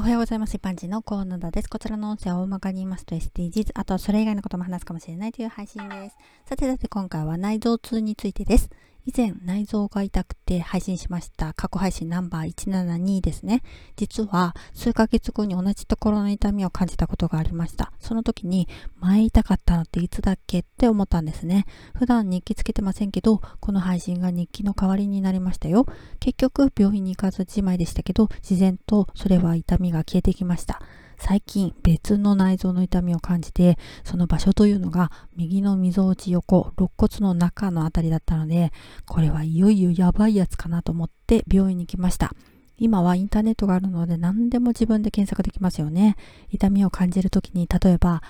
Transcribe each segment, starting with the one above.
おはようございます。一般人のコーナーです。こちらの音声は大まかに言いますと SDGs、あとはそれ以外のことも話すかもしれないという配信です。さてさて今回は内臓痛についてです。以前内臓が痛くて配信しました過去配信ナンバー172ですね。実は数ヶ月後に同じところの痛みを感じたことがありました。その時に前痛かったのっていつだっけって思ったんですね。普段日記つけてませんけど、この配信が日記の代わりになりましたよ。結局病院に行かずじまいでしたけど、自然とそれは痛みが消えてきました。最近別の内臓の痛みを感じて、その場所というのが右の溝落ち横、肋骨の中のあたりだったので、これはいよいよやばいやつかなと思って病院に来ました。今はインターネットがあるので何でも自分で検索できますよね。痛みを感じるときに、例えば、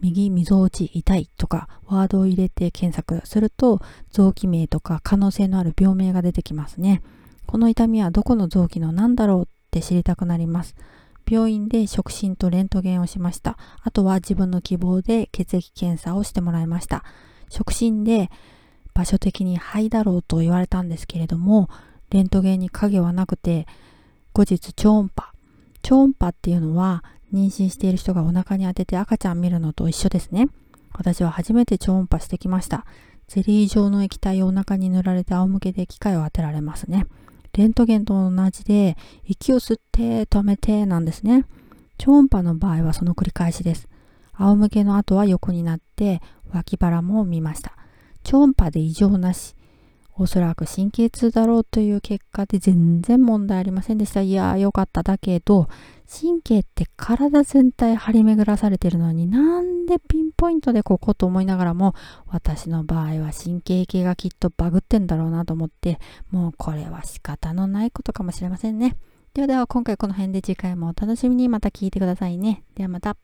右溝落ち痛いとかワードを入れて検索すると臓器名とか可能性のある病名が出てきますね。この痛みはどこの臓器の何だろうって知りたくなります。病院で触診とレントゲンをしました。あとは自分の希望で血液検査をしてもらいました。触診で場所的に肺だろうと言われたんですけれども、レントゲンに影はなくて、後日超音波。超音波っていうのは妊娠している人がお腹に当てて赤ちゃん見るのと一緒ですね。私は初めて超音波してきました。ゼリー状の液体をお腹に塗られて仰向けで機械を当てられますね。レントゲンと同じで、息を吸って止めてなんですね。超音波の場合はその繰り返しです。仰向けの後は横になって脇腹も見ました。超音波で異常なし。おそらく神経痛だろうという結果で全然問題ありませんでした。いやーよかっただけど、神経って体全体張り巡らされてるのになんでピンポイントでここと思いながらも、私の場合は神経系がきっとバグってんだろうなと思って、もうこれは仕方のないことかもしれませんね。ではでは今回この辺で次回もお楽しみにまた聞いてくださいね。ではまた。